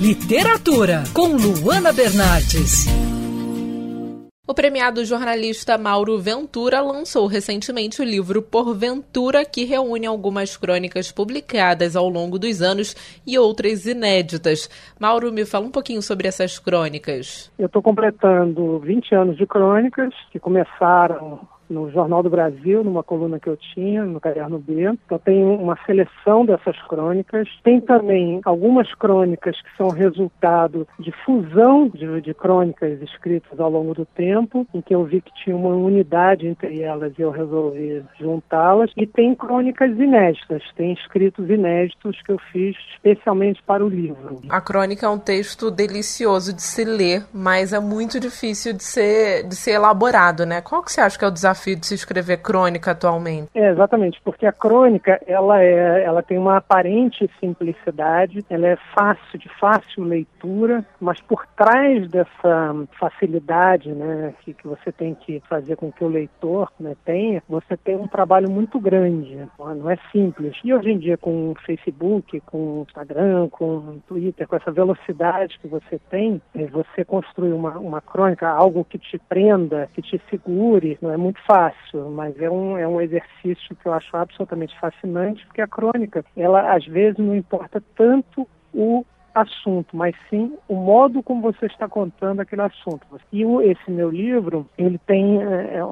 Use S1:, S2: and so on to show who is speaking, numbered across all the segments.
S1: Literatura, com Luana Bernardes.
S2: O premiado jornalista Mauro Ventura lançou recentemente o livro Porventura, que reúne algumas crônicas publicadas ao longo dos anos e outras inéditas. Mauro, me fala um pouquinho sobre essas crônicas.
S3: Eu estou completando 20 anos de crônicas, que começaram no Jornal do Brasil, numa coluna que eu tinha, no Caderno B. Então tem uma seleção dessas crônicas. Tem também algumas crônicas que são resultado de fusão de, de crônicas escritas ao longo do tempo, em que eu vi que tinha uma unidade entre elas e eu resolvi juntá-las. E tem crônicas inéditas, tem escritos inéditos que eu fiz especialmente para o livro.
S2: A crônica é um texto delicioso de se ler, mas é muito difícil de ser, de ser elaborado, né? Qual que você acha que é o desafio desafio de se escrever crônica atualmente?
S3: É, exatamente, porque a crônica ela, é, ela tem uma aparente simplicidade, ela é fácil, de fácil leitura, mas por trás dessa facilidade né, que, que você tem que fazer com que o leitor né, tenha, você tem um trabalho muito grande, não é simples. E hoje em dia, com o Facebook, com o Instagram, com o Twitter, com essa velocidade que você tem, é, você construir uma, uma crônica, algo que te prenda, que te segure, não é muito fácil, mas é um, é um exercício que eu acho absolutamente fascinante, porque a crônica, ela às vezes não importa tanto o assunto, mas sim o modo como você está contando aquele assunto. E esse meu livro, ele tem é, é, é,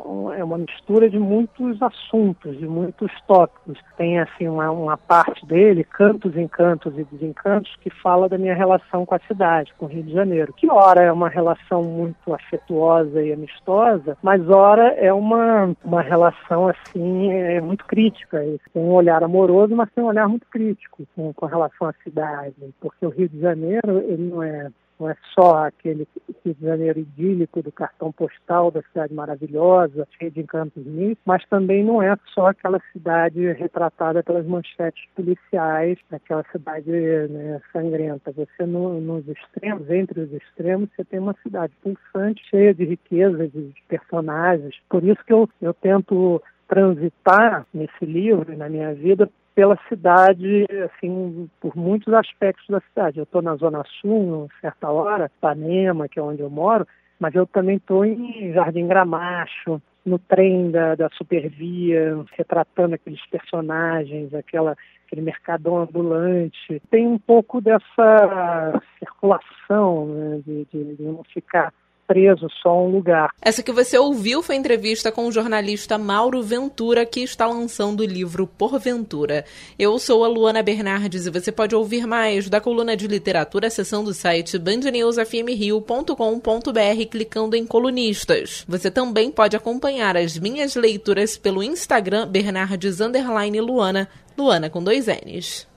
S3: uma mistura de muitos assuntos, de muitos tópicos. Tem assim uma, uma parte dele, cantos, encantos e desencantos, que fala da minha relação com a cidade, com o Rio de Janeiro. Que ora é uma relação muito afetuosa e amistosa, mas ora é uma, uma relação assim é, muito crítica. Tem um olhar amoroso, mas tem um olhar muito crítico com, relação à cidade, porque o Rio de Janeiro ele não é não é só aquele Rio de Janeiro idílico do cartão postal da cidade maravilhosa, cheia de encantos mil, mas também não é só aquela cidade retratada pelas manchetes policiais, aquela cidade né, sangrenta. Você no, nos extremos, entre os extremos, você tem uma cidade pulsante, cheia de riqueza, de personagens. Por isso que eu, eu tento transitar nesse livro, na minha vida, pela cidade, assim, por muitos aspectos da cidade. Eu estou na Zona Sul, em certa hora, Ipanema, que é onde eu moro, mas eu também estou em Jardim Gramacho, no trem da, da Supervia, retratando aqueles personagens, aquela, aquele mercadão ambulante. Tem um pouco dessa circulação, né, de, de, de não ficar preso só a um lugar.
S2: Essa que você ouviu foi entrevista com o jornalista Mauro Ventura, que está lançando o livro Porventura. Eu sou a Luana Bernardes e você pode ouvir mais da coluna de literatura acessando o site bandnewsfmrio.com.br clicando em colunistas. Você também pode acompanhar as minhas leituras pelo Instagram Bernardes Luana, Luana com dois N's.